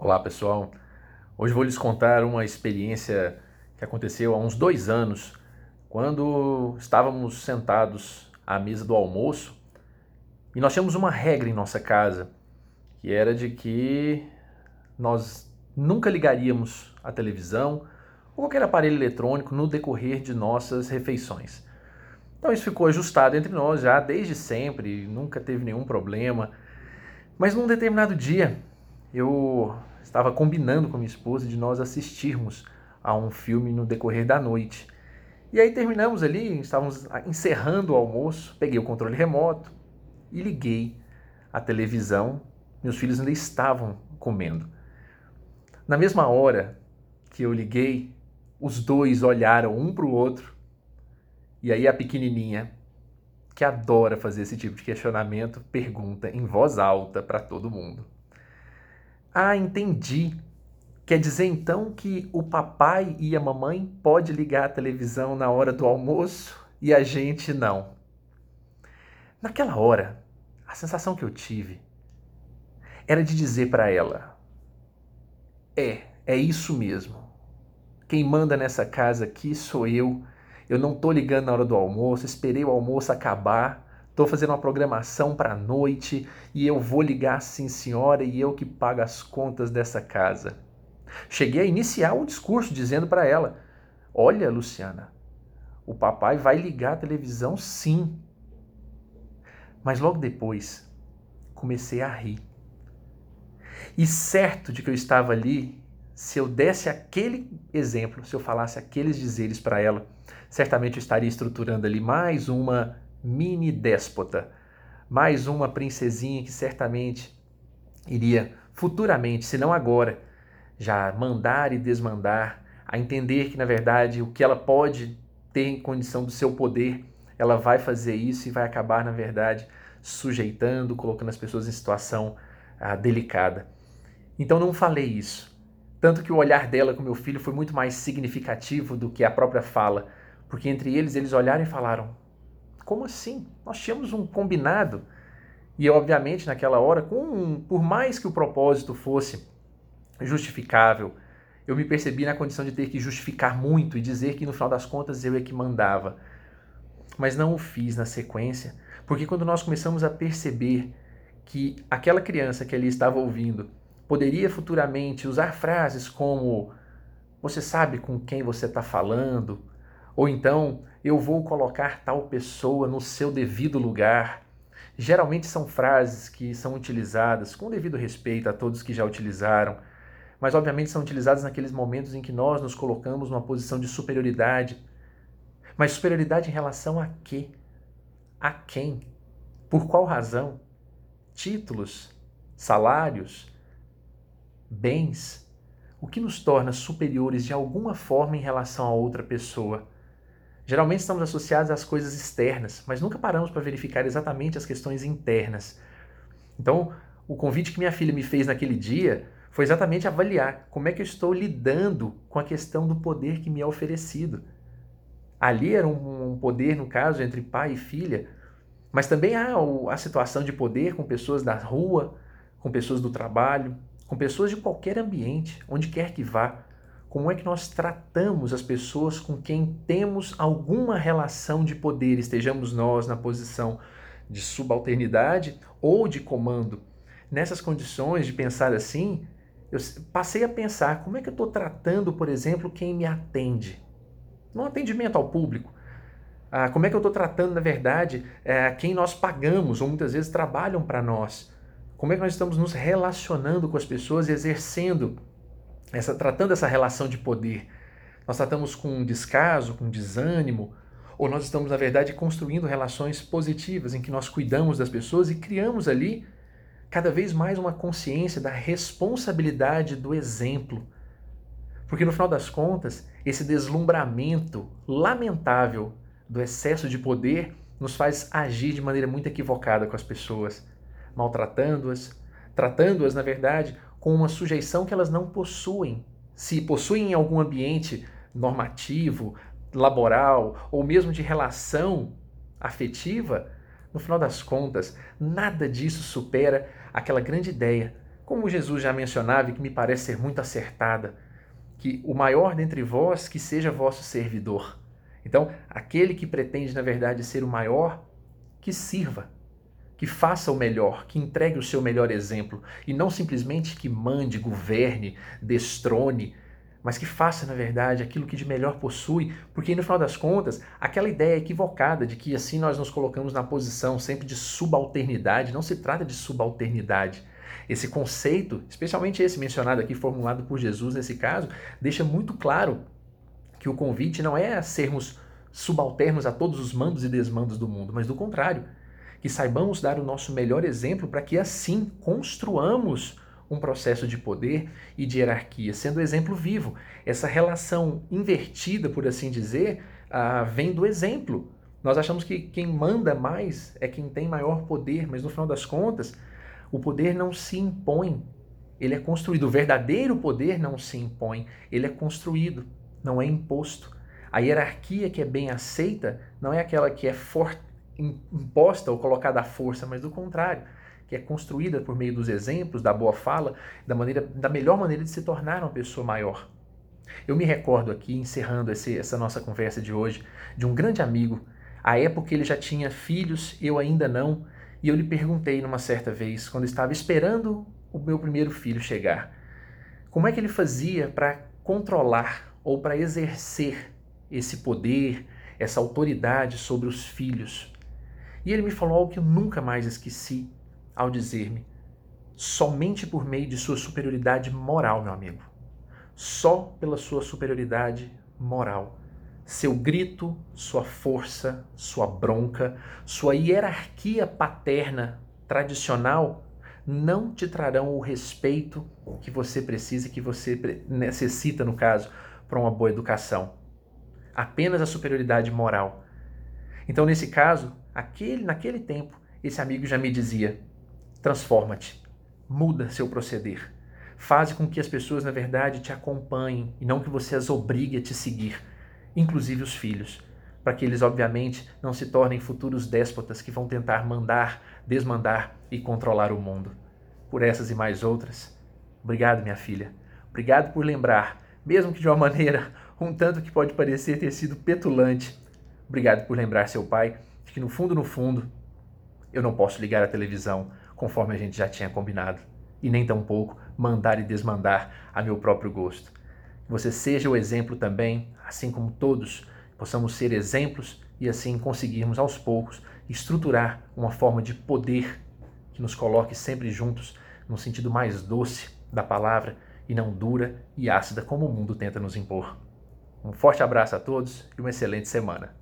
Olá pessoal, hoje vou lhes contar uma experiência que aconteceu há uns dois anos, quando estávamos sentados à mesa do almoço e nós tínhamos uma regra em nossa casa, que era de que nós nunca ligaríamos a televisão ou qualquer aparelho eletrônico no decorrer de nossas refeições. Então isso ficou ajustado entre nós já desde sempre, nunca teve nenhum problema. Mas num determinado dia, eu estava combinando com minha esposa de nós assistirmos a um filme no decorrer da noite. E aí terminamos ali, estávamos encerrando o almoço, peguei o controle remoto e liguei a televisão. Meus filhos ainda estavam comendo. Na mesma hora que eu liguei, os dois olharam um para o outro. E aí a pequenininha, que adora fazer esse tipo de questionamento, pergunta em voz alta para todo mundo: ah, entendi. Quer dizer então que o papai e a mamãe pode ligar a televisão na hora do almoço e a gente não. Naquela hora, a sensação que eu tive era de dizer para ela: É, é isso mesmo. Quem manda nessa casa aqui sou eu. Eu não tô ligando na hora do almoço, esperei o almoço acabar estou fazendo uma programação para a noite e eu vou ligar sim, senhora, e eu que pago as contas dessa casa. Cheguei a iniciar o discurso dizendo para ela: Olha, Luciana, o papai vai ligar a televisão sim. Mas logo depois comecei a rir. E certo de que eu estava ali, se eu desse aquele exemplo, se eu falasse aqueles dizeres para ela, certamente eu estaria estruturando ali mais uma mini déspota. Mais uma princesinha que certamente iria futuramente, se não agora, já mandar e desmandar, a entender que na verdade o que ela pode ter em condição do seu poder, ela vai fazer isso e vai acabar na verdade sujeitando, colocando as pessoas em situação ah, delicada. Então não falei isso. Tanto que o olhar dela com meu filho foi muito mais significativo do que a própria fala, porque entre eles eles olharam e falaram: como assim? Nós tínhamos um combinado. E obviamente naquela hora, com, por mais que o propósito fosse justificável, eu me percebi na condição de ter que justificar muito e dizer que no final das contas eu é que mandava. Mas não o fiz na sequência, porque quando nós começamos a perceber que aquela criança que ali estava ouvindo poderia futuramente usar frases como você sabe com quem você está falando, ou então, eu vou colocar tal pessoa no seu devido lugar. Geralmente são frases que são utilizadas com devido respeito a todos que já utilizaram, mas obviamente são utilizadas naqueles momentos em que nós nos colocamos numa posição de superioridade. Mas superioridade em relação a quê? A quem? Por qual razão? Títulos? Salários? Bens? O que nos torna superiores de alguma forma em relação a outra pessoa? Geralmente estamos associados às coisas externas, mas nunca paramos para verificar exatamente as questões internas. Então, o convite que minha filha me fez naquele dia foi exatamente avaliar como é que eu estou lidando com a questão do poder que me é oferecido. Ali era um, poder, no caso, entre pai e filha, mas também há a situação de poder com pessoas da rua, com pessoas do trabalho, com pessoas de qualquer ambiente, onde quer que vá. Como é que nós tratamos as pessoas com quem temos alguma relação de poder, estejamos nós na posição de subalternidade ou de comando? Nessas condições de pensar assim, eu passei a pensar como é que eu estou tratando, por exemplo, quem me atende. No atendimento ao público. Ah, como é que eu estou tratando, na verdade, é, quem nós pagamos ou muitas vezes trabalham para nós? Como é que nós estamos nos relacionando com as pessoas, exercendo essa, tratando essa relação de poder, nós tratamos com descaso, com desânimo, ou nós estamos, na verdade, construindo relações positivas em que nós cuidamos das pessoas e criamos ali cada vez mais uma consciência da responsabilidade do exemplo. Porque no final das contas, esse deslumbramento lamentável do excesso de poder nos faz agir de maneira muito equivocada com as pessoas, maltratando-as, tratando-as, na verdade, com uma sujeição que elas não possuem. Se possuem em algum ambiente normativo, laboral ou mesmo de relação afetiva, no final das contas, nada disso supera aquela grande ideia como Jesus já mencionava e que me parece ser muito acertada, que o maior dentre vós que seja vosso servidor. Então, aquele que pretende, na verdade, ser o maior, que sirva, que faça o melhor, que entregue o seu melhor exemplo e não simplesmente que mande, governe, destrone, mas que faça, na verdade, aquilo que de melhor possui, porque no final das contas, aquela ideia equivocada de que assim nós nos colocamos na posição sempre de subalternidade, não se trata de subalternidade. Esse conceito, especialmente esse mencionado aqui, formulado por Jesus nesse caso, deixa muito claro que o convite não é a sermos subalternos a todos os mandos e desmandos do mundo, mas do contrário, que saibamos dar o nosso melhor exemplo para que assim construamos um processo de poder e de hierarquia, sendo exemplo vivo. Essa relação invertida, por assim dizer, ah, vem do exemplo. Nós achamos que quem manda mais é quem tem maior poder, mas no final das contas, o poder não se impõe, ele é construído. O verdadeiro poder não se impõe, ele é construído, não é imposto. A hierarquia que é bem aceita não é aquela que é for, imposta ou colocada à força, mas do contrário que é construída por meio dos exemplos, da boa fala, da, maneira, da melhor maneira de se tornar uma pessoa maior. Eu me recordo aqui, encerrando esse, essa nossa conversa de hoje, de um grande amigo. À época ele já tinha filhos, eu ainda não, e eu lhe perguntei numa certa vez, quando estava esperando o meu primeiro filho chegar, como é que ele fazia para controlar ou para exercer esse poder, essa autoridade sobre os filhos. E ele me falou algo que eu nunca mais esqueci ao dizer-me: somente por meio de sua superioridade moral, meu amigo. Só pela sua superioridade moral. Seu grito, sua força, sua bronca, sua hierarquia paterna tradicional não te trarão o respeito que você precisa, que você necessita, no caso, para uma boa educação. Apenas a superioridade moral. Então, nesse caso, aquele, naquele tempo, esse amigo já me dizia: Transforma-te, muda seu proceder. Faze com que as pessoas, na verdade, te acompanhem e não que você as obrigue a te seguir, inclusive os filhos, para que eles, obviamente, não se tornem futuros déspotas que vão tentar mandar, desmandar e controlar o mundo. Por essas e mais outras, obrigado, minha filha. Obrigado por lembrar, mesmo que de uma maneira um tanto que pode parecer ter sido petulante. Obrigado por lembrar seu pai de que no fundo, no fundo, eu não posso ligar a televisão conforme a gente já tinha combinado, e nem tampouco mandar e desmandar a meu próprio gosto. Que você seja o exemplo também, assim como todos possamos ser exemplos e assim conseguirmos aos poucos estruturar uma forma de poder que nos coloque sempre juntos no sentido mais doce da palavra e não dura e ácida como o mundo tenta nos impor. Um forte abraço a todos e uma excelente semana.